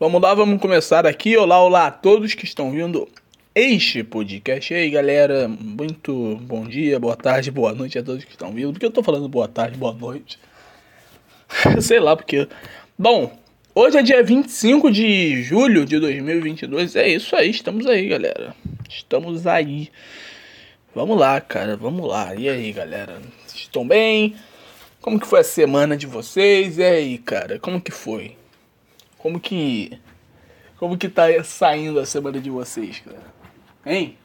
Vamos lá, vamos começar aqui. Olá, olá a todos que estão vindo este podcast. E aí, galera, muito bom dia, boa tarde, boa noite a todos que estão vindo. Por que eu tô falando boa tarde, boa noite? Sei lá, porque. Bom, hoje é dia 25 de julho de 2022. É isso aí, estamos aí, galera. Estamos aí. Vamos lá, cara, vamos lá. E aí, galera? Estão bem? Como que foi a semana de vocês? E aí, cara, como que foi? Como que. Como que tá saindo a semana de vocês, cara? Hein?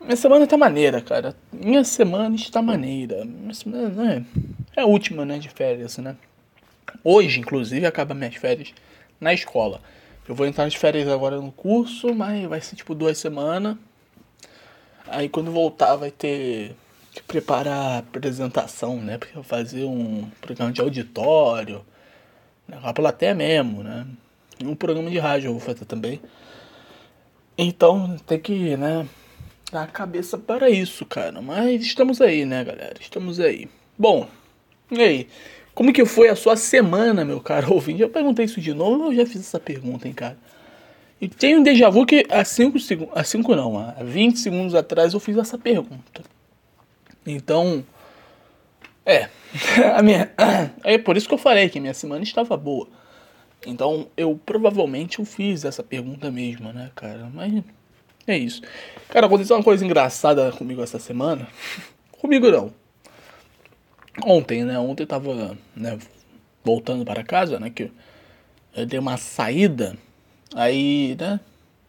Minha semana tá maneira, cara. Minha semana está maneira. Minha semana é, é a última, né, de férias, né? Hoje, inclusive, acaba minhas férias na escola. Eu vou entrar nas férias agora no curso, mas vai ser tipo duas semanas. Aí quando voltar vai ter que preparar a apresentação, né? Porque eu fazer um programa de auditório plateia mesmo, né? Um programa de rádio eu vou fazer também. Então tem que, né, dar a cabeça para isso, cara. Mas estamos aí, né, galera? Estamos aí. Bom, e aí? Como que foi a sua semana, meu caro ouvinte? Eu perguntei isso de novo eu já fiz essa pergunta, hein, cara? E tem um déjà vu que há 5 segundos. Há 5 não, há 20 segundos atrás eu fiz essa pergunta. Então. É. a minha, é por isso que eu falei que minha semana estava boa. Então eu provavelmente eu fiz essa pergunta mesmo, né, cara? Mas é isso. Cara, aconteceu uma coisa engraçada comigo essa semana. comigo não. Ontem, né? Ontem eu tava, né, voltando para casa, né? Que eu dei uma saída. Aí, né?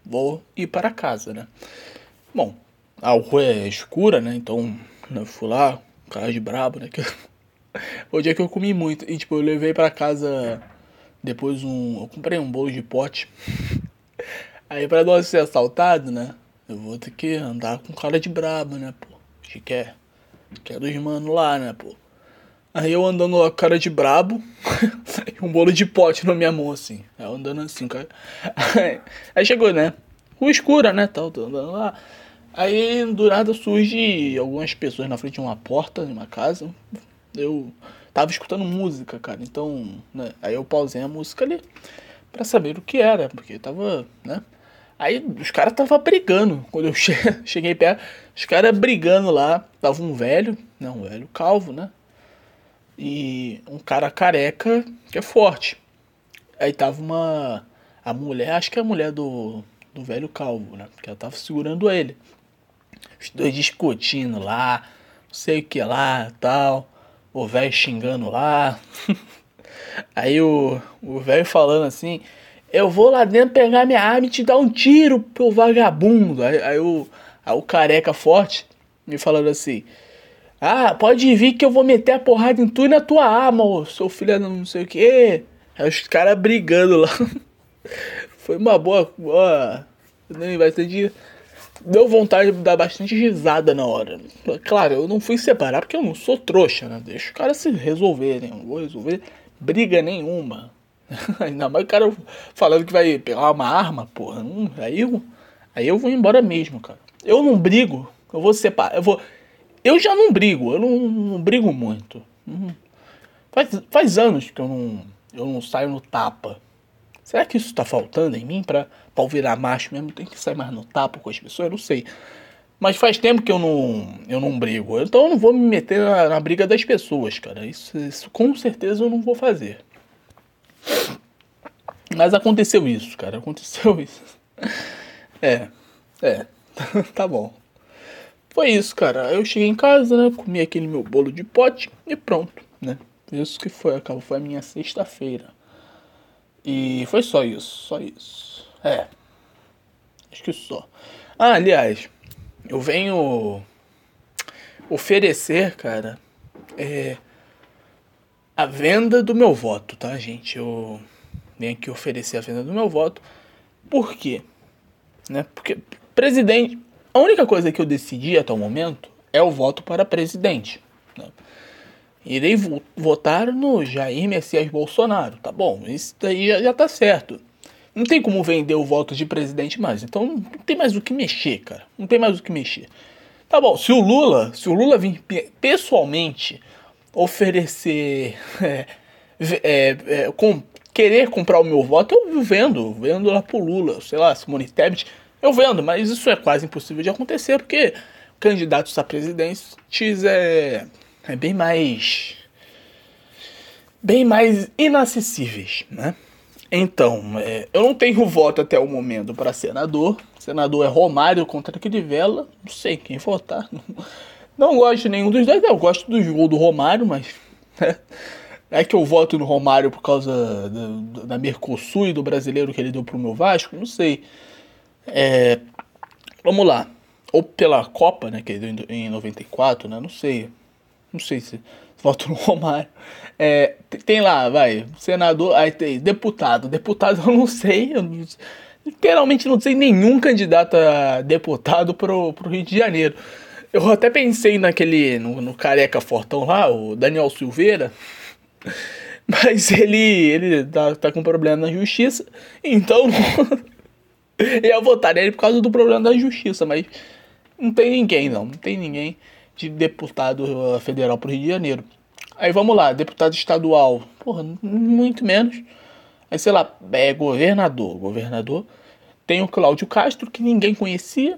Vou ir para casa, né? Bom, a rua é escura, né? Então, eu fui lá, cara de brabo, né? O dia que eu comi muito. E tipo, eu levei para casa depois um. Eu comprei um bolo de pote. Aí pra não ser assaltado, né? Eu vou ter que andar com cara de brabo, né, pô? Que quer. Que é dos mano lá, né, pô? Aí eu andando com cara de brabo um bolo de pote na minha mão, assim. Eu andando assim, cara. Aí, chegou, né? Rua escura, né? Tal, tô andando lá. Aí do nada surge algumas pessoas na frente de uma porta de uma casa eu tava escutando música, cara. Então, né, aí eu pausei a música ali para saber o que era, porque tava, né? Aí os caras tava brigando. Quando eu che cheguei perto, os caras brigando lá. Tava um velho, né? Um velho calvo, né? E um cara careca que é forte. Aí tava uma. A mulher, acho que é a mulher do, do velho calvo, né? Porque ela tava segurando ele. Os dois discutindo lá, não sei o que lá tal o velho xingando lá. Aí o velho falando assim: Eu vou lá dentro pegar minha arma e te dar um tiro pro vagabundo. Aí, aí, o, aí o careca forte me falando assim: Ah, pode vir que eu vou meter a porrada em tu e na tua arma, ô, seu filho não sei o que. Aí os caras brigando lá. Foi uma boa. boa nem vai ser dia deu vontade de dar bastante risada na hora. Claro, eu não fui separar porque eu não sou trouxa, né? Deixa os caras se resolverem. Eu não vou resolver briga nenhuma. Ainda mais o cara falando que vai pegar uma arma, porra. Não, aí, eu, aí eu vou embora mesmo, cara. Eu não brigo. Eu vou separar. Eu vou. Eu já não brigo. Eu não, não brigo muito. Faz, faz anos que eu não, eu não saio no tapa. Será que isso tá faltando em mim pra, pra eu virar macho mesmo? Tem que sair mais no tapa com as pessoas? Eu não sei. Mas faz tempo que eu não, eu não brigo. Então eu não vou me meter na, na briga das pessoas, cara. Isso, isso com certeza eu não vou fazer. Mas aconteceu isso, cara. Aconteceu isso. É. É. tá bom. Foi isso, cara. Eu cheguei em casa, né? Comi aquele meu bolo de pote e pronto, né? Isso que foi, acabou. Foi a minha sexta-feira. E foi só isso, só isso. É. Acho que só. Ah, aliás, eu venho oferecer, cara, é, a venda do meu voto, tá, gente? Eu venho aqui oferecer a venda do meu voto. Por quê? Né? Porque presidente, a única coisa que eu decidi até o momento é o voto para presidente. Né? Irei vo votar no Jair Messias Bolsonaro. Tá bom, isso daí já, já tá certo. Não tem como vender o voto de presidente mais. Então não tem mais o que mexer, cara. Não tem mais o que mexer. Tá bom, se o Lula, se o Lula vir pessoalmente oferecer é, é, é, com, querer comprar o meu voto, eu vendo, vendo lá pro Lula, sei lá, Simone Tebet, eu vendo, mas isso é quase impossível de acontecer, porque candidatos a presidentes é, é bem mais. bem mais inacessíveis, né? Então, é, eu não tenho voto até o momento para senador. senador é Romário contra Crivella. Não sei quem votar. Não, não gosto de nenhum dos dois. Eu gosto do jogo do Romário, mas. É, é que eu voto no Romário por causa da, da Mercosul e do brasileiro que ele deu pro meu Vasco? Não sei. É, vamos lá. Ou pela Copa, né? Que ele deu em 94, né? Não sei. Não sei se voto no Romário. É, tem lá, vai, senador, aí tem deputado. Deputado eu não sei, eu não, literalmente não sei nenhum candidato a deputado pro, pro Rio de Janeiro. Eu até pensei naquele, no, no careca fortão lá, o Daniel Silveira, mas ele, ele tá, tá com problema na justiça, então eu votar nele por causa do problema da justiça, mas não tem ninguém não, não tem ninguém de deputado uh, federal pro Rio de Janeiro. Aí vamos lá, deputado estadual, porra, muito menos. Aí sei lá, é governador, governador. Tem o Cláudio Castro, que ninguém conhecia.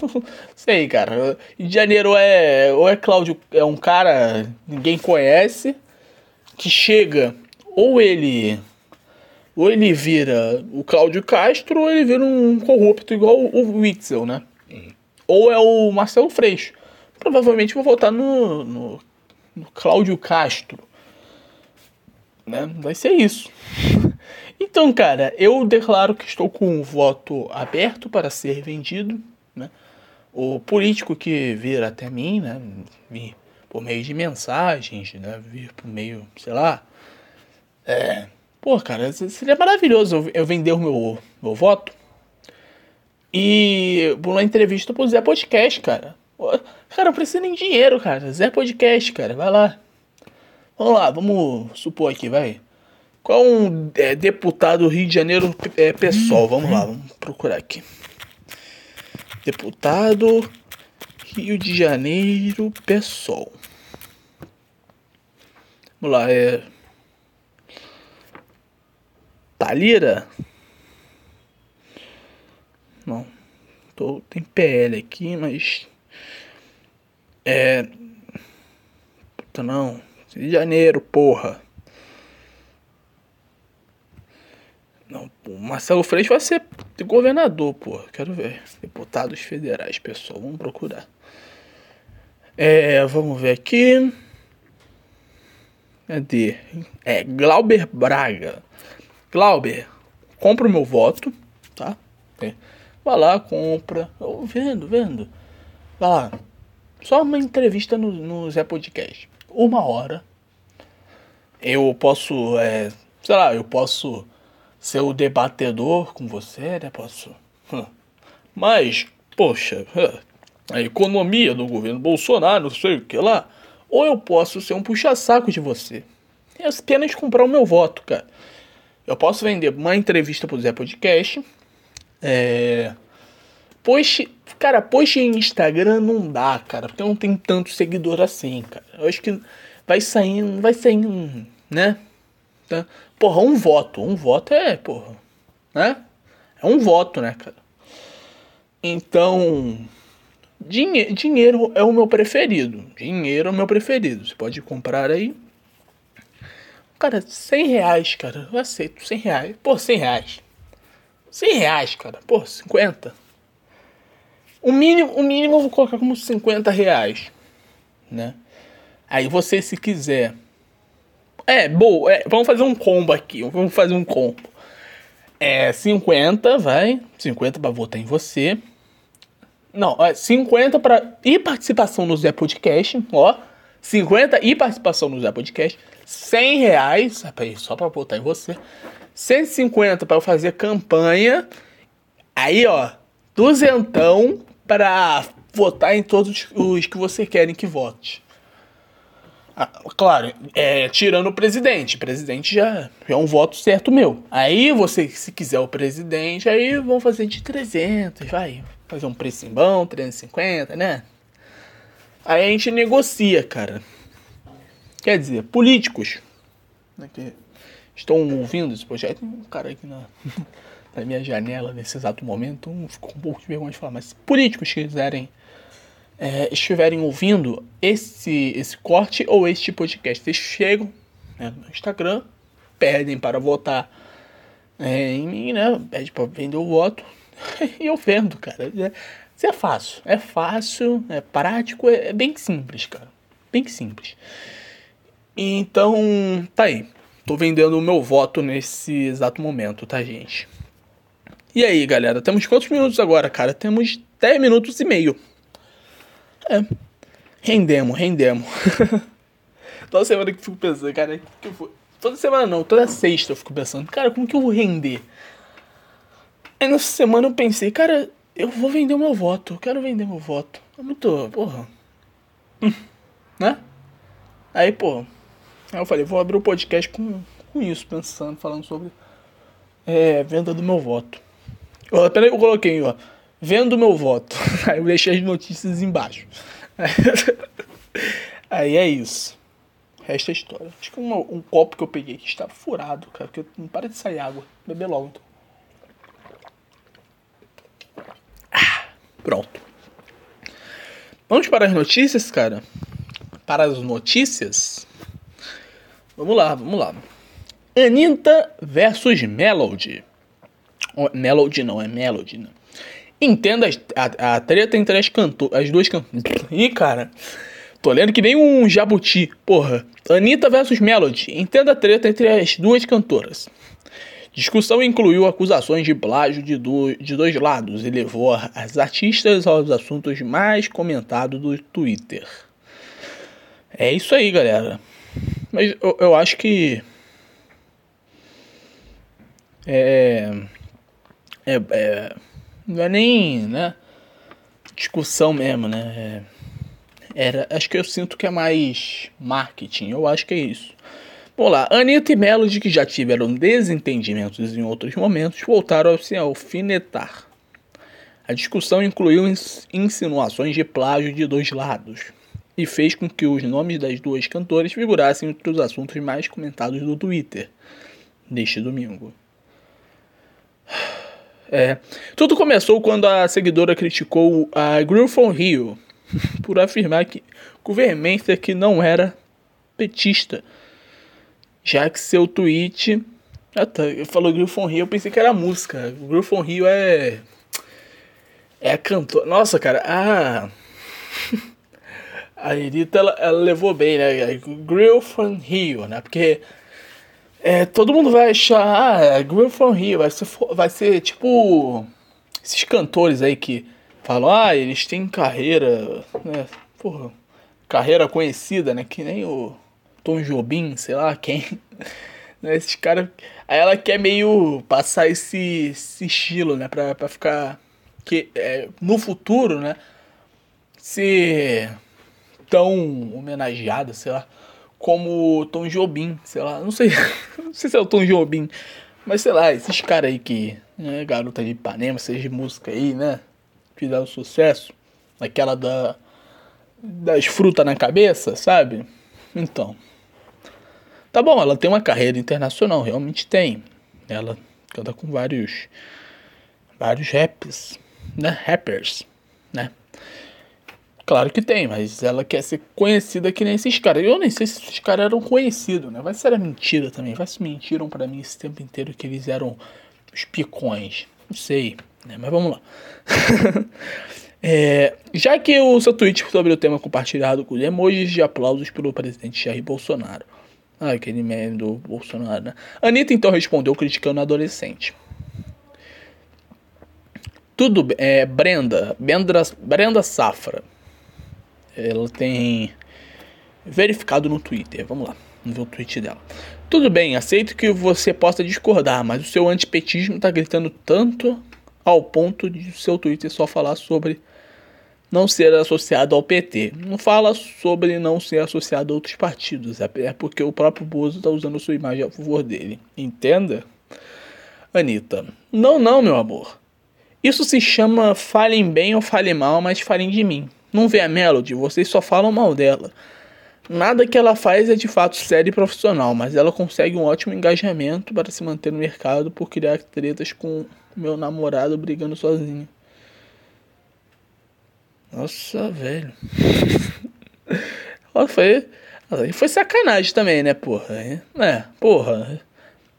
sei, cara. Rio de Janeiro é. Ou é Cláudio. É um cara ninguém conhece. Que chega. Ou ele. Ou ele vira o Cláudio Castro, ou ele vira um corrupto igual o Witzel, né? Ou é o Marcelo Freixo provavelmente vou votar no, no, no Cláudio Castro. Né? Vai ser isso. Então, cara, eu declaro que estou com o voto aberto para ser vendido. Né? O político que vir até mim, né? vir por meio de mensagens, né? vir por meio, sei lá. É, pô, cara, seria maravilhoso eu vender o meu, meu voto. E por uma entrevista pro Zé Podcast, cara. Cara, precisa nem dinheiro, cara. Zé Podcast, cara. Vai lá. Vamos lá, vamos supor aqui, vai. Qual um é, deputado Rio de Janeiro é, PSOL? Vamos lá, vamos procurar aqui. Deputado Rio de Janeiro PSOL. Vamos lá, é. Talira? Não. Tô, tem PL aqui, mas é. Puta não. Rio de Janeiro, porra. Não, o Marcelo Freixo vai ser governador, porra. Quero ver. Deputados federais, pessoal. Vamos procurar. É, vamos ver aqui. Cadê? É, Glauber Braga. Glauber, compra o meu voto, tá? É. Vai lá, compra. Oh, vendo, vendo. Vai lá. Só uma entrevista no, no Zé Podcast. Uma hora. Eu posso, é, sei lá, eu posso ser o debatedor com você, né? Posso. Mas, poxa, a economia do governo Bolsonaro, não sei o que lá. Ou eu posso ser um puxa-saco de você. É apenas comprar o meu voto, cara. Eu posso vender uma entrevista pro Zé Podcast. É cara, post em Instagram não dá, cara, porque não tem tanto seguidor assim, cara. Eu acho que vai saindo, vai saindo, né? Tá? Porra, um voto, um voto é, porra, né? É um voto, né, cara? Então, dinhe dinheiro é o meu preferido. Dinheiro é o meu preferido. Você pode comprar aí. Cara, 100 reais, cara. Eu aceito. 100 reais. Pô, 100 reais. 100 reais, cara. Pô, 50. O mínimo, o mínimo eu vou colocar como 50 reais, né? Aí você, se quiser... É, boa, é, vamos fazer um combo aqui, vamos fazer um combo. É 50, vai, 50 para votar em você. Não, é 50 para e participação no Zé Podcast, ó. 50 e participação no Zé Podcast. 100 reais, só para votar em você. 150 para eu fazer campanha. Aí, ó, duzentão para votar em todos os que você querem que vote. Ah, claro, é, tirando o presidente. O presidente já é um voto certo meu. Aí você, se quiser o presidente, aí vão fazer de 300, vai. Fazer um preço bom, 350, né? Aí a gente negocia, cara. Quer dizer, políticos né, que estão ouvindo esse projeto. Tem um cara aqui na, na minha janela nesse exato momento. Um ficou um pouco de vergonha de falar, mas políticos que quiserem é, estiverem ouvindo esse, esse corte ou este podcast, vocês chegam né, no Instagram, pedem para votar é, em mim, né? Pede para vender o voto e eu vendo, cara. É, isso é fácil, é fácil, é prático, é, é bem simples, cara. Bem simples. Então, tá aí. Tô vendendo o meu voto nesse exato momento, tá, gente? E aí, galera, temos quantos minutos agora, cara? Temos 10 minutos e meio. É. Rendemos, rendemos. toda semana que eu fico pensando, cara, que eu toda semana não, toda sexta eu fico pensando, cara, como que eu vou render? Aí nessa semana eu pensei, cara, eu vou vender o meu voto, eu quero vender meu voto. É muito, porra. Hum, né? Aí, pô, aí eu falei, vou abrir o um podcast com, com isso, pensando, falando sobre é, venda do meu voto. Eu, peraí, eu coloquei, ó. Vendo meu voto. Aí eu deixei as notícias embaixo. Aí é isso. Resta a história. Acho que um, um copo que eu peguei que está furado, cara, porque não para de sair água. Beber logo então. Ah, pronto. Vamos para as notícias, cara? Para as notícias? Vamos lá, vamos lá. Anitta versus Melody. Melody não, é Melody, né? Entenda a, a treta entre as cantoras. As duas cantoras. Ih, cara. Tô lendo que nem um jabuti. Porra. Anitta versus Melody. Entenda a treta entre as duas cantoras. Discussão incluiu acusações de plágio de, do, de dois lados e levou as artistas aos assuntos mais comentados do Twitter. É isso aí, galera. Mas eu, eu acho que. É. É. é não é nem, né? Discussão mesmo, né? É, era, acho que eu sinto que é mais marketing. Eu acho que é isso. Vamos lá. Anitta e Melody, que já tiveram desentendimentos em outros momentos, voltaram a se alfinetar. A discussão incluiu insinuações de plágio de dois lados e fez com que os nomes das duas cantoras figurassem entre os assuntos mais comentados do Twitter neste domingo. É. Tudo começou quando a seguidora criticou a Griffon Rio por afirmar que com veemência que não era petista, já que seu tweet. Ah, tá, falou Griffon Rio, eu pensei que era música. Griffon Rio é. É a cantora. Nossa, cara, a. a Edita ela, ela levou bem, né? Griffon Rio, né? Porque é, todo mundo vai achar, ah, é Girl from Rio, vai ser, vai ser tipo esses cantores aí que falam, ah, eles têm carreira, né, porra, carreira conhecida, né, que nem o Tom Jobim, sei lá quem, né, esses caras, aí ela quer meio passar esse, esse estilo, né, pra, pra ficar, que é, no futuro, né, ser tão homenageada, sei lá, como Tom Jobim, sei lá, não sei, não sei se é o Tom Jobim, mas sei lá, esses caras aí que, né, garota de Ipanema, seja de música aí, né, fizeram sucesso, aquela da das frutas na cabeça, sabe? Então, tá bom, ela tem uma carreira internacional, realmente tem. Ela canta com vários vários raps, né, rappers, né? Claro que tem, mas ela quer ser conhecida que nem esses caras. Eu nem sei se esses caras eram conhecidos, né? Vai ser mentira também. Vai se mentiram para mim esse tempo inteiro que eles eram os picões. Não sei, né? Mas vamos lá. é, já que o seu tweet sobre o tema compartilhado com emojis de aplausos pelo presidente Jair Bolsonaro. Ah, aquele meme do Bolsonaro, né? Anitta então respondeu criticando a adolescente. Tudo. É, Brenda, Brenda, Brenda Safra ela tem verificado no Twitter. Vamos lá, vamos ver o tweet dela. Tudo bem, aceito que você possa discordar, mas o seu antipetismo está gritando tanto ao ponto de o seu Twitter só falar sobre não ser associado ao PT. Não fala sobre não ser associado a outros partidos. É, é porque o próprio Bozo está usando sua imagem a favor dele. Entenda? Anitta. Não, não, meu amor. Isso se chama falem bem ou falem mal, mas falem de mim. Não vê a Melody, vocês só falam mal dela. Nada que ela faz é de fato sério e profissional, mas ela consegue um ótimo engajamento para se manter no mercado por criar tretas com meu namorado brigando sozinho. Nossa, velho. foi, foi sacanagem também, né, porra? É, porra.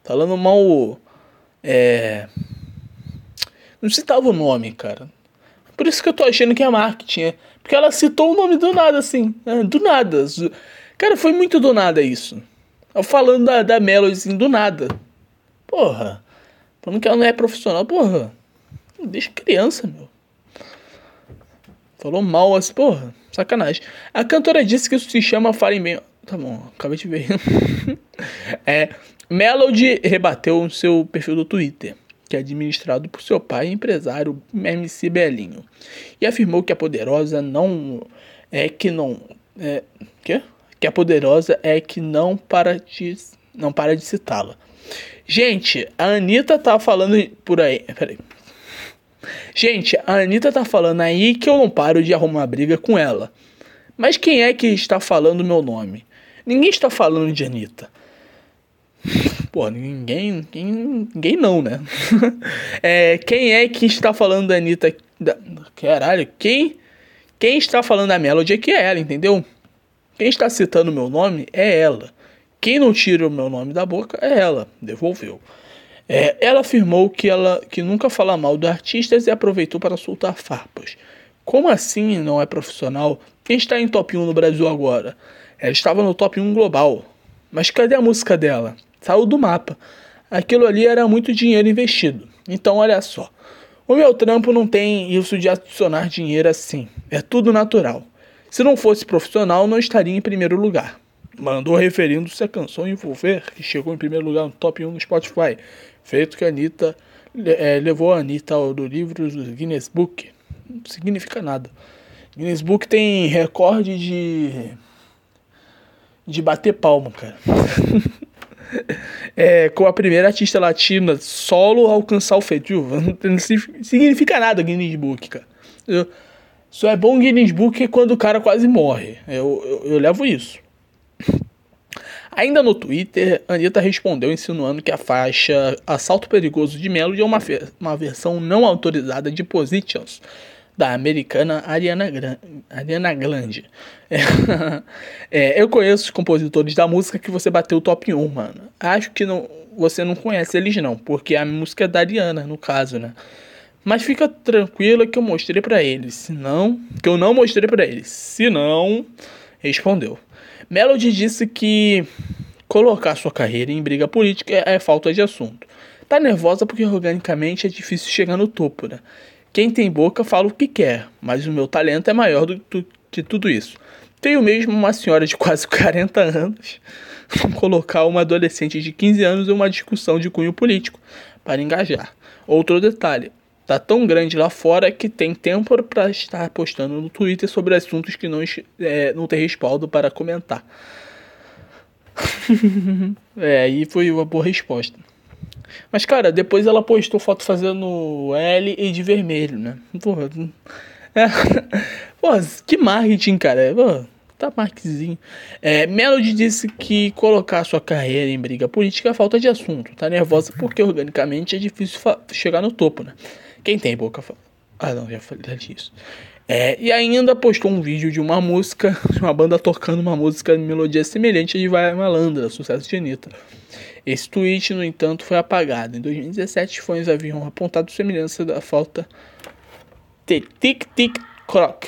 Falando mal. É. Não citava o nome, cara. Por isso que eu tô achando que é marketing. É. Porque ela citou o nome do nada, assim. É, do nada. Cara, foi muito do nada isso. Falando da, da Melody, assim, do nada. Porra. Falando que ela não é profissional, porra. Deixa criança, meu. Falou mal assim, porra. Sacanagem. A cantora disse que isso se chama Falem Bem. Tá bom, acabei de ver. é. Melody rebateu no seu perfil do Twitter que é administrado por seu pai, empresário MC Belinho, e afirmou que a poderosa não é que não é que que a poderosa é que não para de não para de citá-la. Gente, a Anitta tá falando por aí. Peraí. Gente, a Anitta tá falando aí que eu não paro de arrumar briga com ela. Mas quem é que está falando meu nome? Ninguém está falando de Anitta. Pô, ninguém, ninguém. Ninguém não, né? é, quem é que está falando da Anitta? Da, caralho, quem. Quem está falando da Melody é que é ela, entendeu? Quem está citando meu nome é ela. Quem não tira o meu nome da boca é ela. Devolveu. É, ela afirmou que ela que nunca fala mal dos artistas e aproveitou para soltar farpas. Como assim não é profissional? Quem está em top 1 no Brasil agora? Ela estava no top 1 global. Mas cadê a música dela? Saiu do mapa. Aquilo ali era muito dinheiro investido. Então, olha só. O meu trampo não tem isso de adicionar dinheiro assim. É tudo natural. Se não fosse profissional, não estaria em primeiro lugar. Mandou referindo-se à canção Envolver, que chegou em primeiro lugar no top 1 no Spotify. Feito que a Anitta é, levou a Anitta ao do livro do Guinness Book. Não significa nada. Guinness Book tem recorde de. de bater palma, cara. é, com a primeira artista latina solo a alcançar o feito. Não significa nada Guinness Book, cara. Eu, só é bom Guinness Book quando o cara quase morre. Eu, eu, eu levo isso. Ainda no Twitter, Anitta respondeu insinuando que a faixa Assalto Perigoso de Melody é uma, uma versão não autorizada de Positions, da americana Ariana, Gran Ariana Grande. É, é, eu conheço os compositores da música que você bateu o top 1, mano. Acho que não, você não conhece eles não, porque a música é da Ariana, no caso, né? Mas fica tranquila que eu mostrei para eles. Se não, que eu não mostrei para eles. Se não, respondeu. Melody disse que colocar sua carreira em briga política é, é falta de assunto. Tá nervosa porque organicamente é difícil chegar no topo, né? Quem tem boca fala o que quer, mas o meu talento é maior do que tudo isso. Tenho mesmo uma senhora de quase 40 anos colocar uma adolescente de 15 anos em uma discussão de cunho político para engajar. Outro detalhe, tá tão grande lá fora que tem tempo para estar postando no Twitter sobre assuntos que não, é, não tem respaldo para comentar. é, aí foi uma boa resposta. Mas, cara, depois ela postou foto fazendo L e de vermelho, né? Porra. É. Porra, que marketing, cara. Porra, tá marketing. É, Melody disse que colocar sua carreira em briga política é falta de assunto. Tá nervosa porque organicamente é difícil chegar no topo, né? Quem tem boca fala. Ah, não, já falei disso. É, e ainda postou um vídeo de uma música, de uma banda tocando uma música de melodia semelhante de Vai Malandra, sucesso de Anitta. Esse tweet, no entanto, foi apagado. Em 2017, fãs haviam apontado semelhança da falta de Tic Tic Croc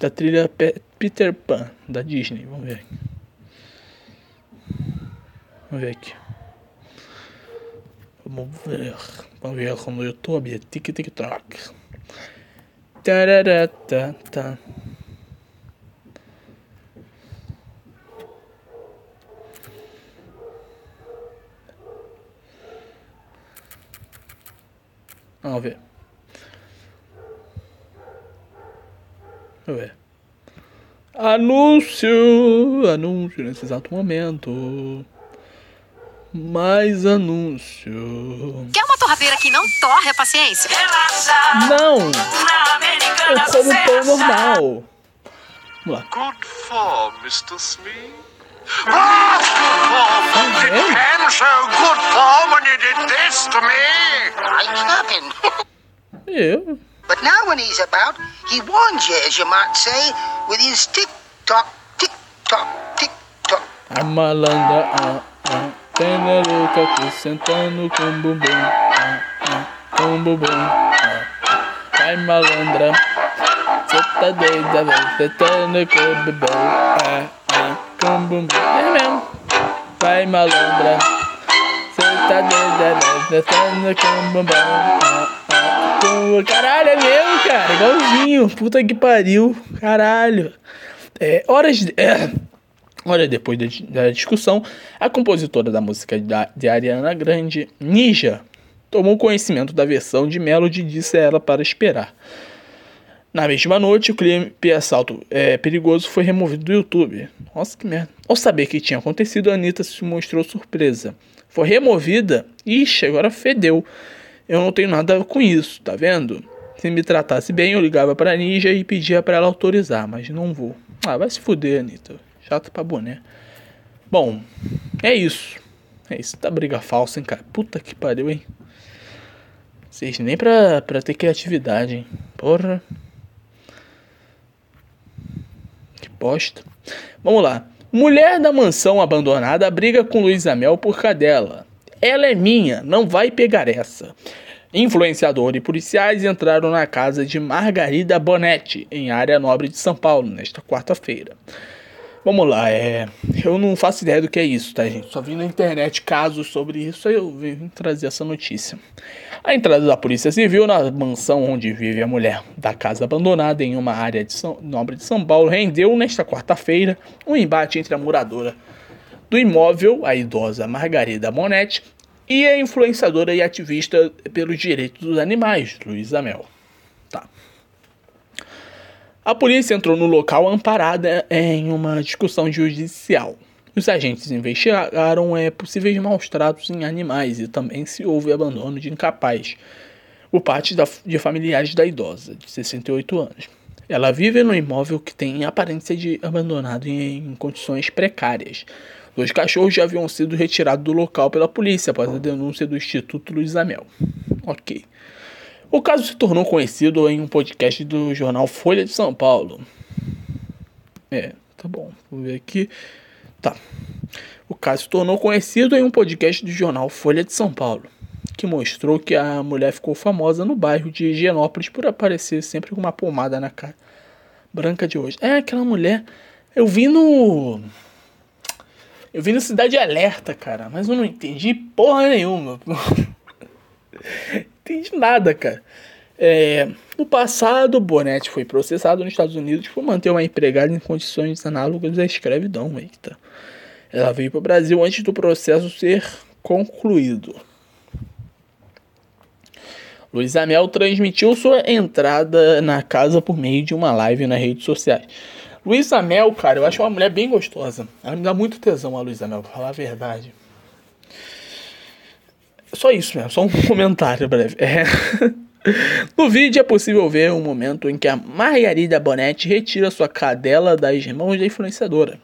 da trilha Peter Pan da Disney. Vamos ver aqui. Vamos ver aqui. Vamos ver. Vamos ver no YouTube. Tic Tic Croc. Tarará, tá, Vamos ver. Vamos ver. Anúncio! Anúncio nesse exato momento. Mais anúncio. Quer uma torradeira que não torre a paciência? Não! Eu como pão normal. Vamos lá. form, Mr. Smee? Most good form! It can show good form when you did this to me! I happened. Eu. but now when he's about, he warns you, as you might say, with his tick tock, tick tock, tick tock. A malandra, ah, ah, tem a louca aqui sentando com bumbum, ah, ah, com bumbum, ah, ah. Malandra, cê tá doida, vai sentando com bumbum, ah, ah, É mesmo. Vai malandra, cê tá doida, vai sentando com ah, ah. Caralho, é mesmo, cara, igualzinho, puta que pariu, caralho. É, horas... De... É. Depois da, da discussão, a compositora da música da, de Ariana Grande, Ninja, tomou conhecimento da versão de Melody e disse a ela para esperar. Na mesma noite, o clipe Assalto é, Perigoso foi removido do YouTube. Nossa, que merda. Ao saber que tinha acontecido, a Anitta se mostrou surpresa. Foi removida? Ixi, agora fedeu. Eu não tenho nada com isso, tá vendo? Se me tratasse bem, eu ligava pra Ninja e pedia pra ela autorizar, mas não vou. Ah, vai se fuder, Anitta. Chato pra boné. Bom, é isso. É isso. Tá briga falsa, hein, cara. Puta que pariu, hein. Vocês nem pra, pra ter criatividade, hein. Porra. Que bosta. Vamos lá. Mulher da mansão abandonada briga com Luísa Mel por cadela. Ela é minha, não vai pegar essa. Influenciador e policiais entraram na casa de Margarida Bonetti, em área nobre de São Paulo, nesta quarta-feira. Vamos lá, é. Eu não faço ideia do que é isso, tá, gente? Só vi na internet casos sobre isso, aí eu vim trazer essa notícia. A entrada da Polícia Civil na mansão onde vive a mulher da casa abandonada em uma área de São, nobre de São Paulo rendeu nesta quarta-feira um embate entre a moradora do imóvel, a idosa Margarida Monetti, e a influenciadora e ativista pelos direitos dos animais, Luísa Mel. Tá. A polícia entrou no local amparada em uma discussão judicial. Os agentes investigaram é, possíveis maus tratos em animais e também se houve abandono de incapaz por parte da, de familiares da idosa, de 68 anos. Ela vive no imóvel que tem aparência de abandonado em, em condições precárias. Dois cachorros já haviam sido retirados do local pela polícia após a denúncia do Instituto Luiz Amel. Ok. O caso se tornou conhecido em um podcast do jornal Folha de São Paulo. É, tá bom. Vou ver aqui. Tá. O caso se tornou conhecido em um podcast do jornal Folha de São Paulo, que mostrou que a mulher ficou famosa no bairro de Higienópolis por aparecer sempre com uma pomada na cara. Branca de hoje. É aquela mulher. Eu vi no. Eu vi no Cidade Alerta, cara, mas eu não entendi porra nenhuma. entendi nada, cara. É, no passado, Bonetti foi processado nos Estados Unidos por manter uma empregada em condições análogas à escravidão. Eita. Ela veio para o Brasil antes do processo ser concluído. Luiz Amel transmitiu sua entrada na casa por meio de uma live nas redes sociais. Luísa Mel, cara, eu acho uma mulher bem gostosa. Ela me dá muito tesão, a Luísa Mel, pra falar a verdade. Só isso mesmo, só um comentário breve. É. No vídeo é possível ver um momento em que a Margarida Bonetti retira sua cadela das mãos da influenciadora.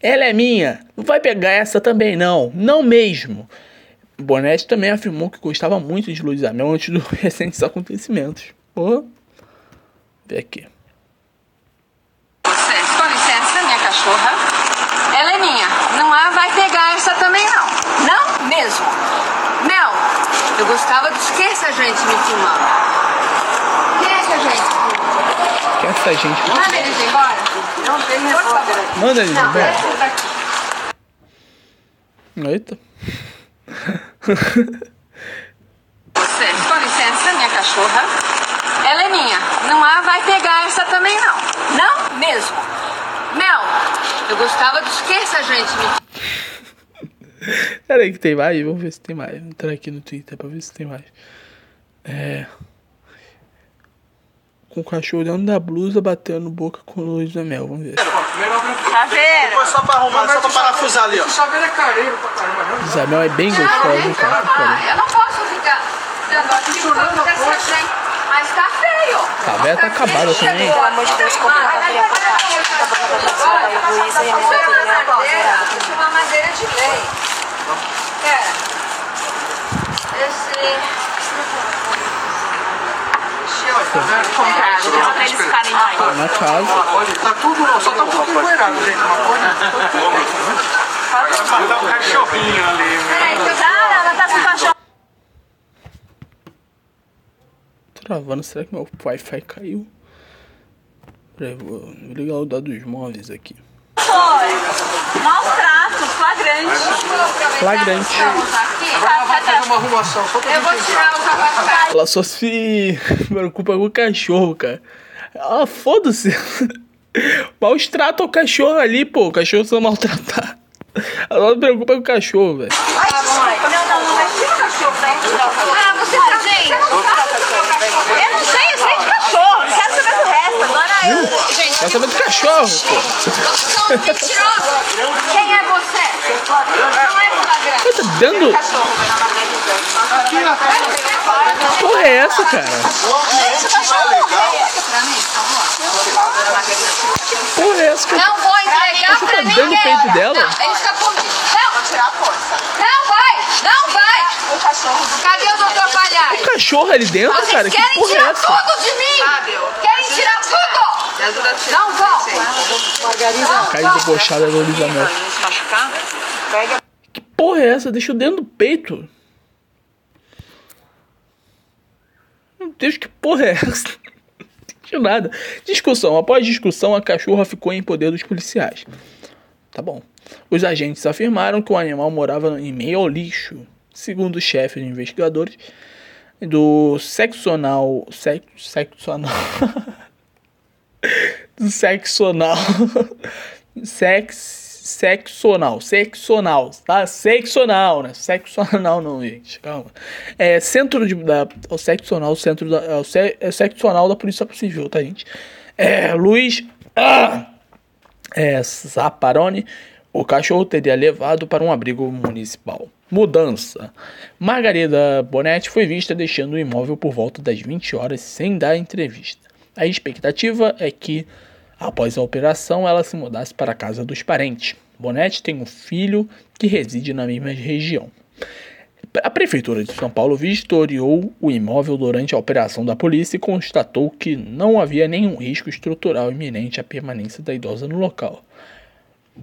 Ela é minha, não vai pegar essa também não, não mesmo. Bonetti também afirmou que gostava muito de Luísa Mel antes dos recentes acontecimentos. Vê aqui. Você, com licença, minha cachorra. Ela é minha. Não vai pegar essa também não. Não mesmo. Mel, eu gostava essa gente me filmando. Quem é essa gente? Que é essa gente? Manda eles embora. Não tem repórter aqui. Manda eles embora. Eita. Você, com licença, minha cachorra. Ela é minha. Não há, vai pegar essa também não. Não mesmo. Mel, eu gostava dos que essa gente me Pera aí que tem mais, vamos ver se tem mais. Vou entrar aqui no Twitter pra ver se tem mais. É. Com o cachorro dentro da blusa batendo boca com luz da mel, vamos ver. Chaveira. Foi só pra arrumar, só pra parafusar ali, ó. Chaveiro é careiro pra caramba, não? Isabel é bem gostosa, hein, cara. Eu não posso ficar dando aqui. Mas tá feio. Tá, a véia tá acabada também. Pelo amor de Deus, compra uma bateria portátil. Tá bom, da pessoa da Luísa e a minha bateria dourada. Uma madeira de lei. Pera. Esse... Comprado, pra eles ficarem mais. Tá na casa. Tá tudo, só tá um pouquinho empoeirado, gente. Uma coisa. Dá um cachorrinho ali. Peraí, cuidado, ela tá com cachorro. Travando, será que meu Wi-Fi caiu? Peraí, vou vou ligar o dados móveis aqui. Foi. Maus tratos, flagrante. Flagrante. Agora uma arrumação, só pra Eu vou tirar o capacete. Ela só se preocupa com o cachorro, cara. Ah, foda-se. Maus trata o cachorro ali, pô. O cachorro só maltratar. Ela se preocupa com o cachorro, velho. Não, não, não, mas tira o cachorro daí. Ah, você tá gente. Eu não sei, eu sei de cachorro. Não quero saber do resto. Agora eu. Gente, Quer saber do cachorro, pô. são mentirosos. Quem é Tá dando. Que porra é essa, cara? Que porra é essa, cara? Não vou entregar Você pra tá ninguém. dando o peito dela? Não, ele fica comigo. Não. Vou tirar a força. Não vai, não vai. O cachorro. Cadê o doutor Palhares? O cachorro ali dentro, Vocês cara? Que querem porra é tirar essa? tudo de mim! Querem tirar tudo! Não vão! Caiu debochada da Elizabeth. Que porra é essa? Deixa o dentro do peito. Meu Deus, que porra é essa? Não nada. Discussão. Após discussão, a cachorra ficou em poder dos policiais. Tá bom. Os agentes afirmaram que o animal morava em meio ao lixo. Segundo o chefe de investigadores do seccional. Sec, seccional. do seccional. Sex, seccional. Seccional. Tá? Seccional, né? Seccional não, gente. Calma. É centro de. Da, o seccional, centro da. É o, se, é seccional da Polícia Civil, tá, gente? É. Luiz. Ah, é, Zaparoni, o cachorro teria levado para um abrigo municipal. Mudança. Margarida Bonetti foi vista deixando o imóvel por volta das 20 horas sem dar entrevista. A expectativa é que, após a operação, ela se mudasse para a casa dos parentes. Bonetti tem um filho que reside na mesma região. A Prefeitura de São Paulo vistoriou o imóvel durante a operação da polícia e constatou que não havia nenhum risco estrutural iminente à permanência da idosa no local.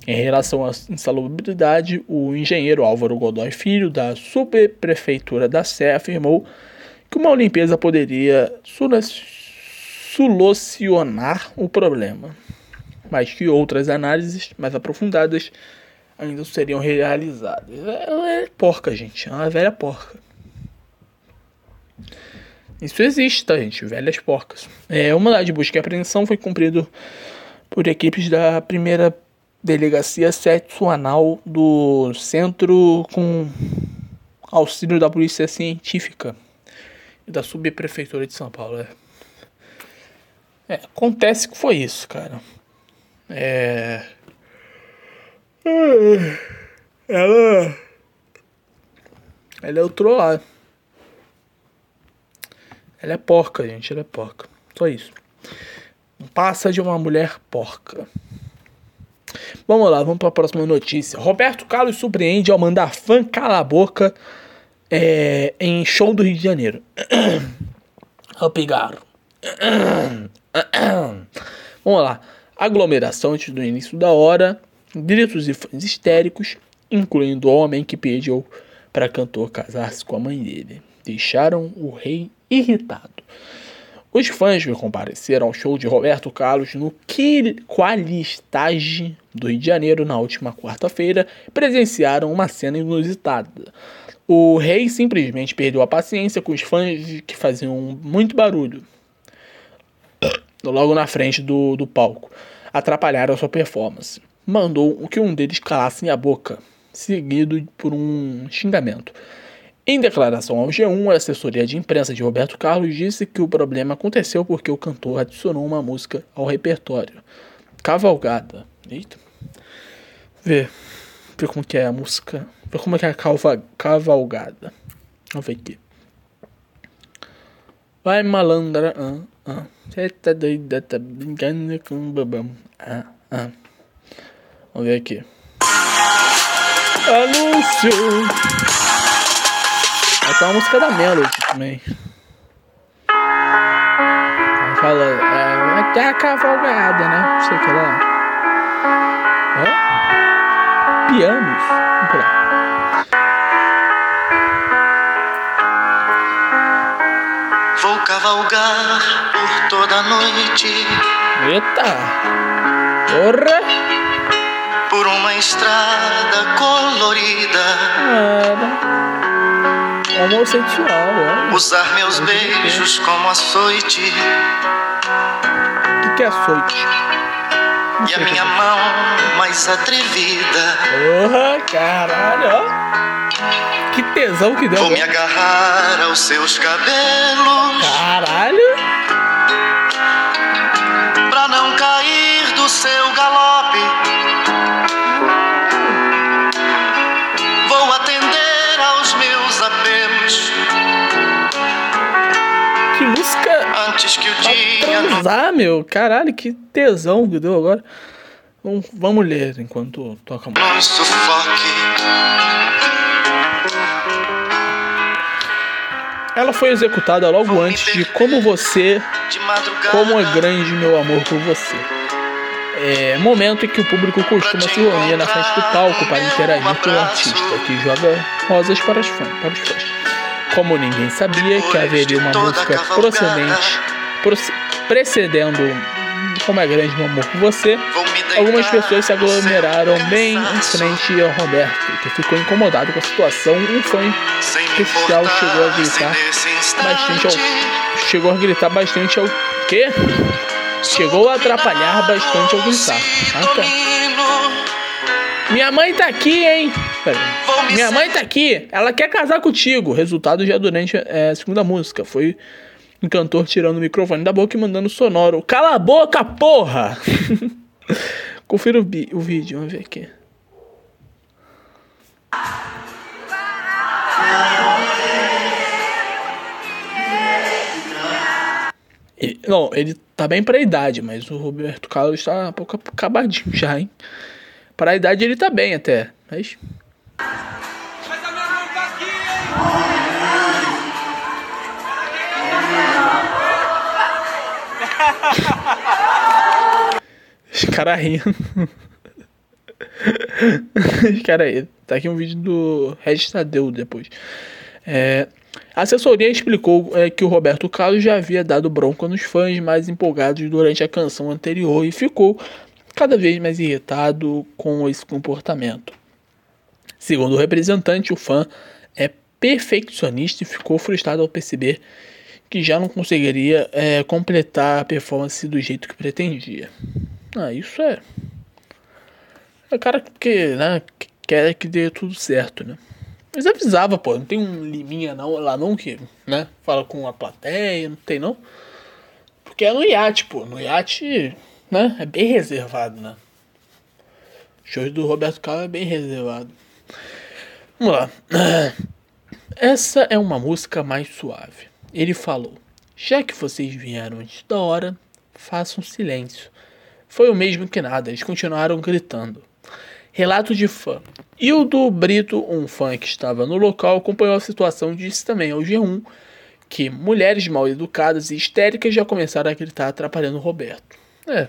Em relação à insalubridade, o engenheiro Álvaro Godoy Filho, da subprefeitura da Sé, afirmou que uma limpeza poderia solu- solucionar o problema, mas que outras análises mais aprofundadas ainda seriam realizadas. Ela é porca, gente. É uma velha porca. Isso existe, tá, gente? Velhas porcas. É, uma de busca e apreensão foi cumprido por equipes da primeira delegacia seccional do centro com auxílio da polícia científica e da subprefeitura de São Paulo. É. É, acontece que foi isso, cara. É. Ela. Ela é o trollado. Ela é porca, gente. Ela é porca. Só isso. Passa de uma mulher porca. Vamos lá, vamos para a próxima notícia. Roberto Carlos surpreende ao mandar fã cala a boca é, em show do Rio de Janeiro. Ao pigar. Vamos lá. Aglomeração antes do início da hora. Gritos e fãs histéricos, incluindo o homem que pediu para cantor casar-se com a mãe dele. Deixaram o rei irritado. Os fãs que compareceram ao show de Roberto Carlos no Qualistage do Rio de Janeiro na última quarta-feira presenciaram uma cena inusitada. O rei simplesmente perdeu a paciência com os fãs que faziam muito barulho logo na frente do, do palco, atrapalharam sua performance. Mandou que um deles calasse a boca, seguido por um xingamento. Em declaração ao G1, a assessoria de imprensa de Roberto Carlos disse que o problema aconteceu porque o cantor adicionou uma música ao repertório. Cavalgada. Eita. Vê. Vê como que é a música. Vê como é que é a calva, cavalgada. Vamos ver aqui. Vai malandra, ah, ah. Cê tá doida, tá brincando com o babão. Ah, ah. Vamos ver aqui. Anúncio! Essa é uma música da Melody também. Ela fala, é, ter a cavalgada, né? Não sei o que lá. Pianos. Cavalgar por toda a noite Eita! Porra! por uma estrada colorida. Cara. Homossexual, olha. Usar meus beijos como açoite O que, que é açoite? E a minha mão mais atrevida. Porra, caralho. Que tesão que deu. Vou me agarrar aos seus cabelos Caralho! Antes que o dia transar, meu. Caralho, que tesão que deu agora. Vamos, vamos ler enquanto toca a música. Ela foi executada logo antes de Como Você, Como é Grande Meu Amor por Você. É momento em que o público costuma se reunir na frente do palco para interagir com o artista, que joga rosas para fãs. Para os fãs. Como ninguém sabia que haveria uma música procedente, proce- precedendo Como é Grande Meu Amor por Você, algumas pessoas se aglomeraram bem em frente ao Roberto, que ficou incomodado com a situação. Um fã especial chegou a gritar bastante ao, chegou a gritar bastante ao quê? Chegou a atrapalhar bastante ao gritar. Ah, tá. Minha mãe tá aqui, hein? Minha mãe tá aqui. Ela quer casar contigo. Resultado já durante é, a segunda música. Foi um cantor tirando o microfone da boca e mandando sonoro. Cala a boca, porra! Confira o, o vídeo, vamos ver aqui. Ele- não, ele tá bem pra idade, mas o Roberto Carlos tá um pouco acabadinho já, hein? Pra idade ele tá bem até, mas. Os caras rindo. Os caras aí. Tá aqui um vídeo do Regis Tadeu depois. É, a assessoria explicou é, que o Roberto Carlos já havia dado bronca nos fãs mais empolgados durante a canção anterior e ficou cada vez mais irritado com esse comportamento. Segundo o representante, o fã é perfeccionista e ficou frustrado ao perceber que já não conseguiria é, completar a performance do jeito que pretendia. Ah, isso é. É o cara que né, que quer que dê tudo certo, né? Mas avisava, pô, não tem um liminha não, lá não que, né? Fala com a plateia, não tem não. Porque é no iate, pô. No iate, né? É bem reservado, né? Show do Roberto Carlos é bem reservado. Vamos lá. Essa é uma música mais suave. Ele falou: Já que vocês vieram antes da hora, façam silêncio. Foi o mesmo que nada, eles continuaram gritando. Relato de fã. Hildo Brito, um fã que estava no local, acompanhou a situação e disse também ao G1 que mulheres mal educadas e histéricas já começaram a gritar atrapalhando Roberto. É.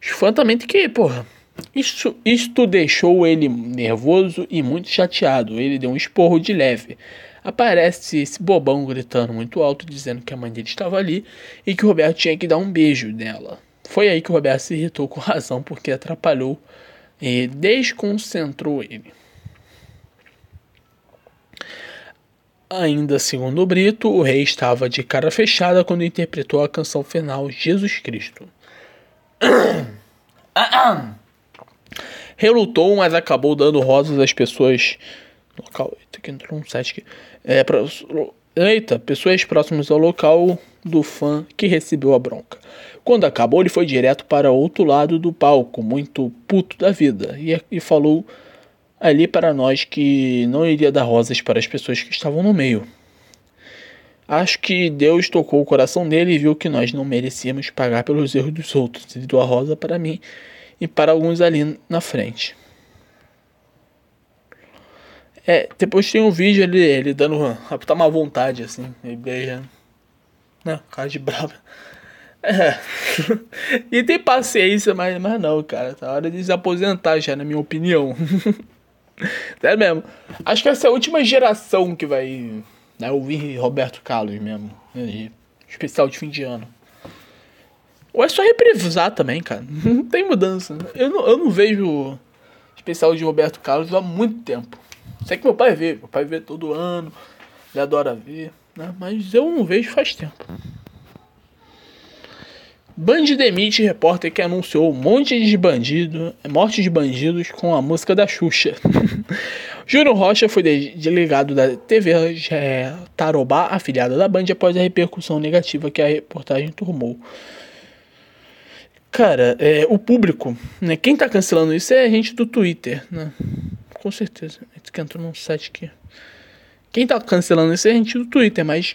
Tem que, porra. Isso, isto deixou ele nervoso e muito chateado. Ele deu um esporro de leve. Aparece esse bobão gritando muito alto, dizendo que a mãe dele estava ali e que o Roberto tinha que dar um beijo nela. Foi aí que o Roberto se irritou com razão, porque atrapalhou e desconcentrou ele. Ainda segundo o Brito, o rei estava de cara fechada quando interpretou a canção final Jesus Cristo. Relutou, mas acabou dando rosas às pessoas. Local. Eita, que entrou um aqui. É, pra... Eita, pessoas próximas ao local do fã que recebeu a bronca. Quando acabou, ele foi direto para outro lado do palco, muito puto da vida, e, e falou ali para nós que não iria dar rosas para as pessoas que estavam no meio. Acho que Deus tocou o coração dele e viu que nós não merecíamos pagar pelos erros dos outros. Ele deu a rosa para mim e para alguns ali na frente. É, depois tem um vídeo ele, ele dando uma, tá uma vontade assim, ele beijando. Né, cara de brava. É. e tem paciência, mas, mas não, cara. Tá hora de se aposentar já, na minha opinião. é mesmo. Acho que essa é a última geração que vai né, ouvir Roberto Carlos mesmo. Né, especial de fim de ano. Ou é só reprisar também, cara. Não tem mudança. Eu não, eu não vejo especial de Roberto Carlos há muito tempo. Sei que meu pai vê. Meu pai vê todo ano. Ele adora ver. Né? Mas eu não vejo faz tempo. Band demite repórter que anunciou um monte de bandido, morte de bandidos com a música da Xuxa. Júnior Rocha foi delegado da TV é, Tarobá, afiliada da Band, após a repercussão negativa que a reportagem turmou. Cara, é, o público, né? Quem tá cancelando isso é a gente do Twitter, né? Com certeza. Que entrou num site aqui. Quem tá cancelando isso é a gente do Twitter, mas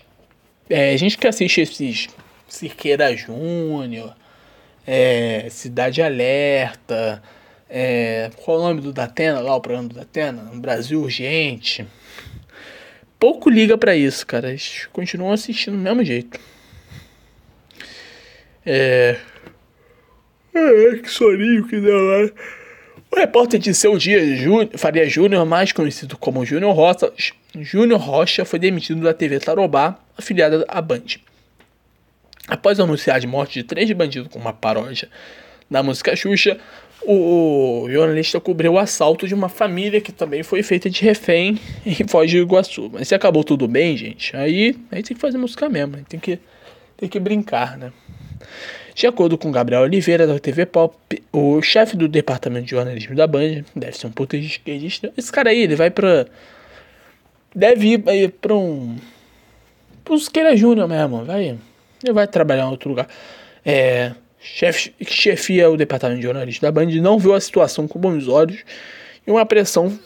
é, a gente que assiste esses Cirqueira Júnior, é, Cidade Alerta, é, qual é o nome do Datena lá, o programa do Datena? Brasil Urgente. Pouco liga para isso, cara. Eles continuam assistindo do mesmo jeito. É. É, que soninho que deu lá. O repórter de seu dia, Faria Júnior, mais conhecido como Júnior Rocha, Júnior Rocha, foi demitido da TV Tarobá, afiliada à Band. Após anunciar a morte de três bandidos com uma paródia da música Xuxa, o jornalista cobriu o assalto de uma família que também foi feita de refém em Foz do Iguaçu. Mas se acabou tudo bem, gente, aí, aí tem que fazer música mesmo, tem que, tem que brincar, né? De acordo com Gabriel Oliveira, da TV Pop, o chefe do departamento de jornalismo da Band, deve ser um puta esquerdista, esse cara aí, ele vai pra... Deve ir, ir pra um... Pro Siqueira Júnior mesmo, vai ele vai trabalhar em outro lugar. É, chef, chefia o departamento de jornalismo da Band não viu a situação com bons olhos e uma pressão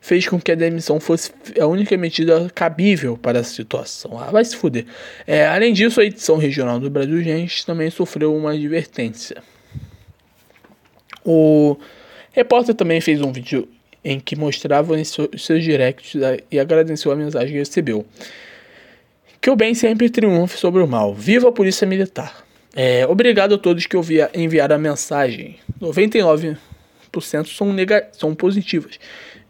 fez com que a demissão fosse a única medida cabível para a situação. Ah, vai se fuder. É, além disso, a edição regional do Brasil Gente também sofreu uma advertência. O repórter também fez um vídeo em que mostrava os seus directs e agradeceu a mensagem que recebeu. Que o bem sempre triunfe sobre o mal. Viva a Polícia Militar. É, obrigado a todos que enviaram a mensagem. 99% são, são positivas.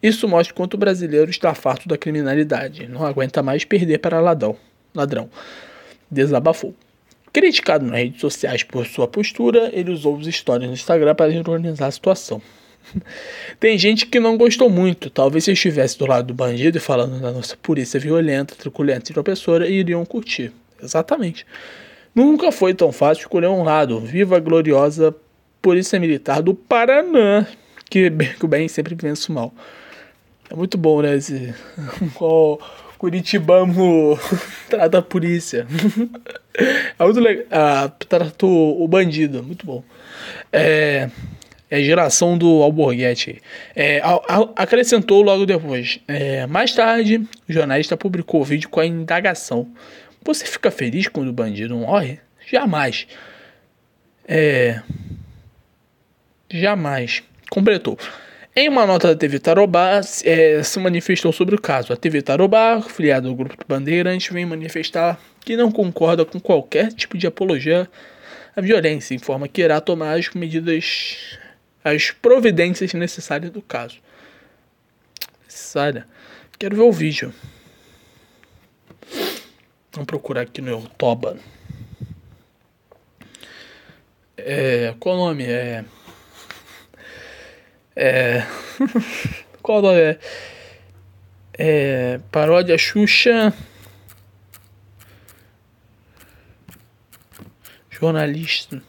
Isso mostra quanto o brasileiro está farto da criminalidade. Não aguenta mais perder para ladrão. ladrão. Desabafou. Criticado nas redes sociais por sua postura, ele usou os stories no Instagram para ironizar a situação. Tem gente que não gostou muito. Talvez se estivesse do lado do bandido e falando da nossa polícia violenta, truculenta e tropeçora, iriam curtir. Exatamente. Nunca foi tão fácil escolher um lado. Viva a gloriosa Polícia Militar do Paraná. Que, que o bem sempre vence o mal. É muito bom, né? Esse. o Curitibano trata a polícia. é muito legal. Ah, trata o bandido. Muito bom. É. É geração do Alborguete. É, acrescentou logo depois. É, mais tarde, o jornalista publicou o vídeo com a indagação. Você fica feliz quando o bandido morre? Jamais. É, jamais. Completou. Em uma nota da TV Tarobá, é, se manifestou sobre o caso. A TV Tarobá, filiada do grupo Bandeirantes, vem manifestar que não concorda com qualquer tipo de apologia à violência, informa que irá tomar as medidas as providências necessárias do caso. Necessária. Quero ver o vídeo. Vamos procurar aqui no YouTube. É, qual o nome? É. É. qual o nome é? É. Paródia Xuxa. Jornalista.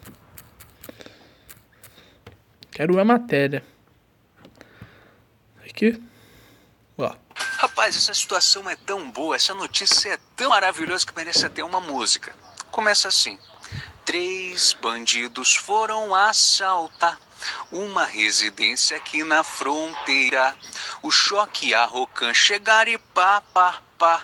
Quero ver a matéria. Aqui. Rapaz, essa situação é tão boa, essa notícia é tão maravilhosa que merece até uma música. Começa assim: Três bandidos foram assaltar uma residência aqui na fronteira. O choque e a Rocan chegaram e pá, pá, pá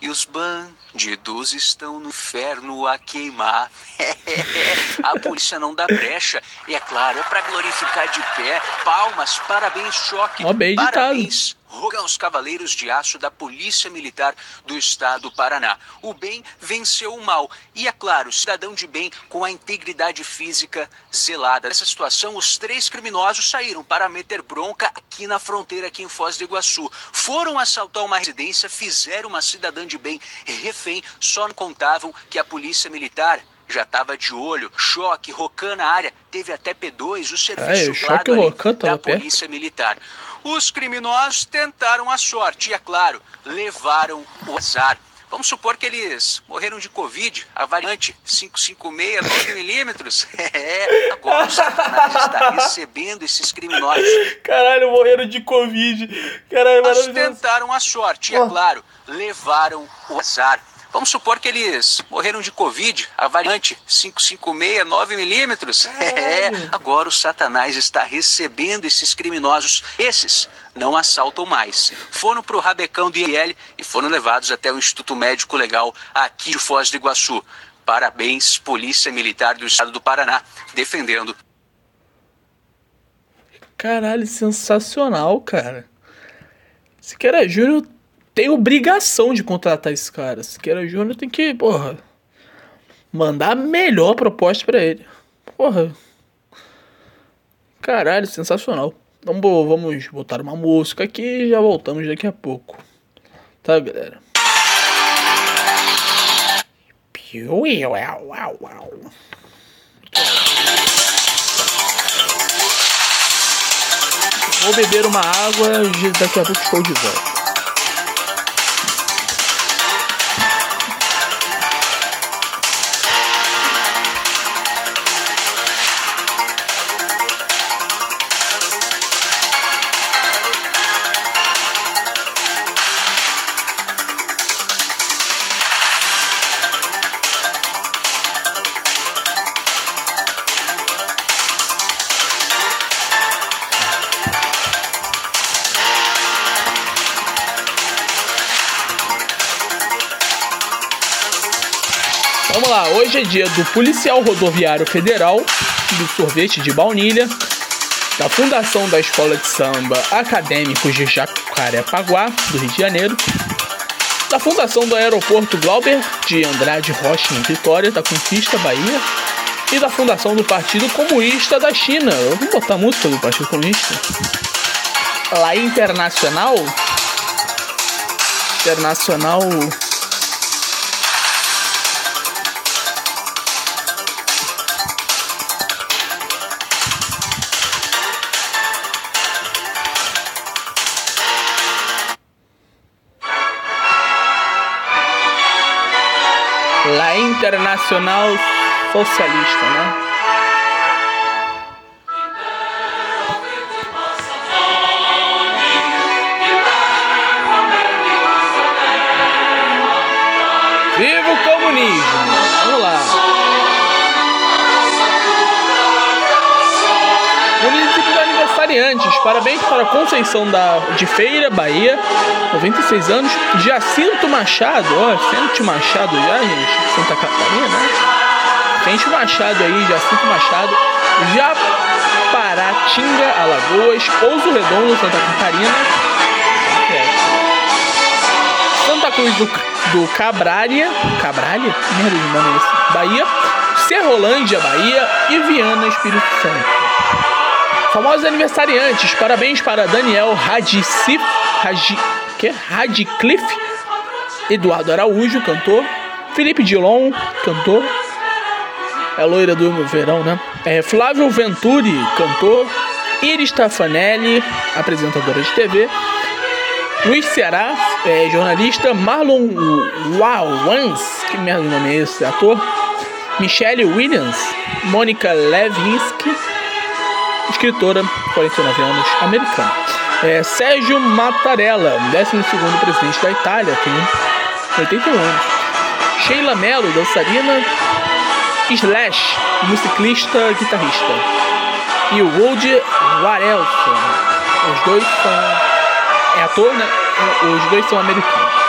E os bandidos estão no inferno a queimar. a polícia não dá brecha. E é claro, é pra glorificar de pé. Palmas, parabéns, choque. Ó, bem editado. parabéns. Rogam os Cavaleiros de Aço da Polícia Militar do Estado do Paraná. O bem venceu o mal. E, é claro, cidadão de bem com a integridade física zelada. Nessa situação, os três criminosos saíram para meter bronca aqui na fronteira, aqui em Foz do Iguaçu. Foram assaltar uma residência, fizeram uma cidadã de bem refém, só não contavam que a Polícia Militar já estava de olho, choque, Rocan na área, teve até P2, o serviço É, Choque Rocan tava da perto. Polícia Militar. Os criminosos tentaram a sorte e, é claro, levaram o azar. Vamos supor que eles morreram de Covid, a variante 556, 9 milímetros. É, agora o Satanás está recebendo esses criminosos. Caralho, morreram de Covid. Caralho, maravilhoso. tentaram a sorte e, é claro, levaram o azar. Vamos supor que eles morreram de Covid, a variante 556, 9 milímetros. É, agora o Satanás está recebendo esses criminosos. Esses não assaltam mais. Foram para o Rabecão do IL e foram levados até o Instituto Médico Legal aqui de Foz do Iguaçu. Parabéns, Polícia Militar do Estado do Paraná, defendendo Caralho, sensacional, cara. Siqueira Júnior tem obrigação de contratar esse cara. Siqueira Júnior tem que, porra, mandar a melhor proposta pra ele. Porra. Caralho, sensacional. Então, bom, vamos botar uma música aqui e já voltamos daqui a pouco. Tá, galera? Vou beber uma água e daqui a pouco estou de volta. Hoje é dia do Policial Rodoviário Federal, do sorvete de baunilha, da Fundação da Escola de Samba Acadêmicos de Jacarepaguá, do Rio de Janeiro, da Fundação do Aeroporto Glauber de Andrade Rocha, em Vitória, da Conquista, Bahia, e da Fundação do Partido Comunista da China. Eu vou botar música do Partido Comunista. La Internacional. Internacional. Internacional Socialista, né? Aniversariantes. Parabéns para Conceição da, de Feira, Bahia. 96 anos. Jacinto Machado. Ó, Vicente Machado já, gente. Santa Catarina, né? Machado aí, Jacinto Machado. Japaratinga, Alagoas. Pouso Redondo, Santa Catarina. Santa Cruz do, do Cabralha. Cabralha? Merda de nome é esse? Bahia. Serrolândia, Bahia. E Viana, Espírito Santo. Famosos aniversariantes, parabéns para Daniel Radicif, Radi, que? Radcliffe, Eduardo Araújo, cantor, Felipe Dilon, cantor, é loira do verão, né? É, Flávio Venturi, cantor, Iris Tafanelli, apresentadora de TV, Luiz Ceará, é, jornalista, Marlon Wawans, que merda nome é esse, ator, Michelle Williams, Mônica Levinsky, escritora, 49 anos, americana. É, Sérgio Mattarella, 12 presidente da Itália, tem 81 anos. Sheila Mello, dançarina. Slash, musicista, guitarrista. E o Woody Warelson. Os dois são. É ator, né? Os dois são americanos.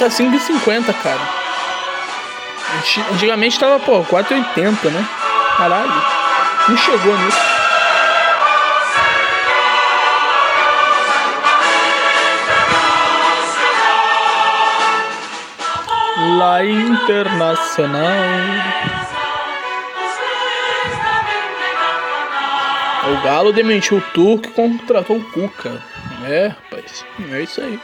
Tá 5,50, cara. Anti- Antigamente tava, pô, 4,80, né? Caralho. Não chegou nisso. La Internacional. O Galo demitiu o Turco e contratou o Cuca. É, rapaz. É isso aí.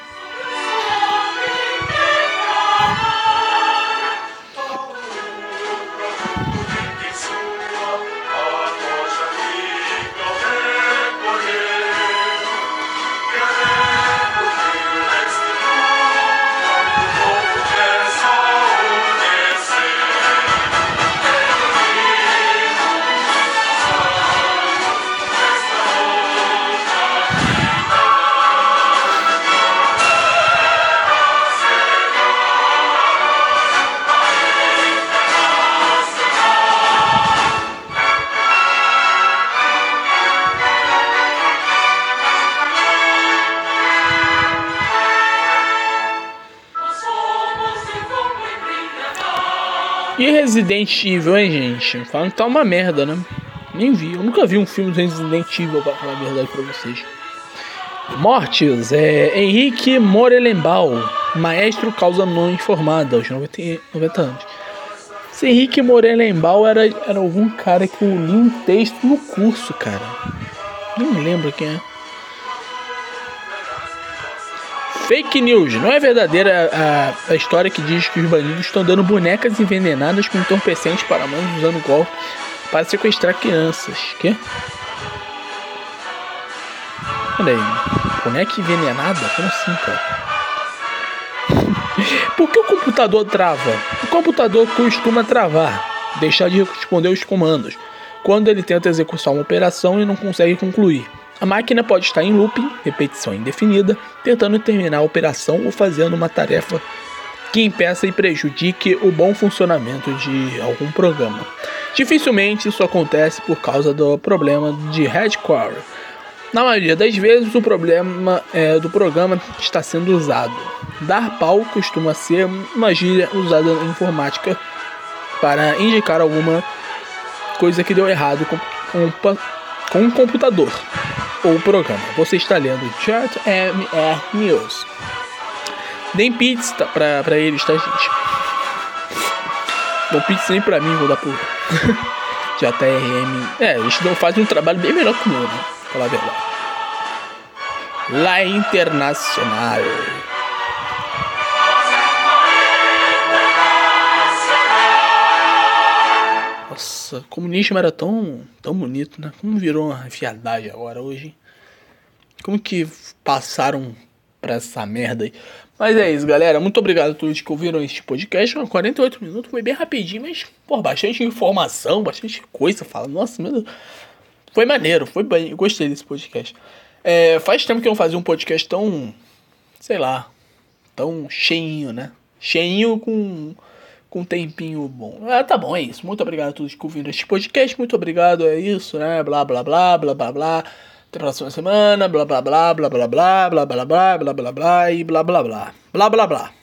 Resident Evil, hein, gente? Falam que tá uma merda, né? Nem vi. Eu nunca vi um filme do Resident Evil, pra falar a verdade pra vocês. Mortes. É, Henrique Morelembal, maestro causa não informada, aos 90, e- 90 anos. Esse Henrique Morelembal era, era algum cara que eu li um texto no curso, cara. Não me lembro quem é. Fake news. Não é verdadeira a, a história que diz que os bandidos estão dando bonecas envenenadas com entorpecentes para mãos usando golpe para sequestrar crianças. Quê? Peraí. Boneca envenenada? Como assim, cara? Por que o computador trava? O computador costuma travar, deixar de responder os comandos, quando ele tenta executar uma operação e não consegue concluir. A máquina pode estar em looping, repetição indefinida, tentando terminar a operação ou fazendo uma tarefa que impeça e prejudique o bom funcionamento de algum programa. Dificilmente isso acontece por causa do problema de hardware. Na maioria das vezes, o problema é, do programa está sendo usado. Dar pau costuma ser uma gíria usada na informática para indicar alguma coisa que deu errado com, com, com um computador ou programa. Você está lendo Chat MR News. Deem pizza pra, pra eles, tá, gente? Dão pizza nem pra mim, vou dar pro JRM. É, eles não fazem um trabalho bem melhor que o meu, né? Falar a verdade. La Internacional. Nossa, comunismo era tão, tão bonito, né? Como virou uma viadagem agora hoje? hein? Como que passaram pra essa merda aí? Mas é isso, galera. Muito obrigado a todos que ouviram este podcast. 48 minutos, foi bem rapidinho, mas, pô, bastante informação, bastante coisa. Fala, nossa, meu Deus. Foi maneiro, foi bem. Eu gostei desse podcast. É, faz tempo que eu não fazia um podcast tão, sei lá, tão cheinho, né? Cheinho com, com um tempinho bom. Ah, tá bom, é isso. Muito obrigado a todos que ouviram este podcast. Muito obrigado, é isso, né? Blá, blá, blá, blá, blá, blá. Até a próxima semana. Blá, blá, blá, blá, blá, blá, blá, blá, blá, blá, blá, blá, e blá, blá, blá. Blá, blá, blá.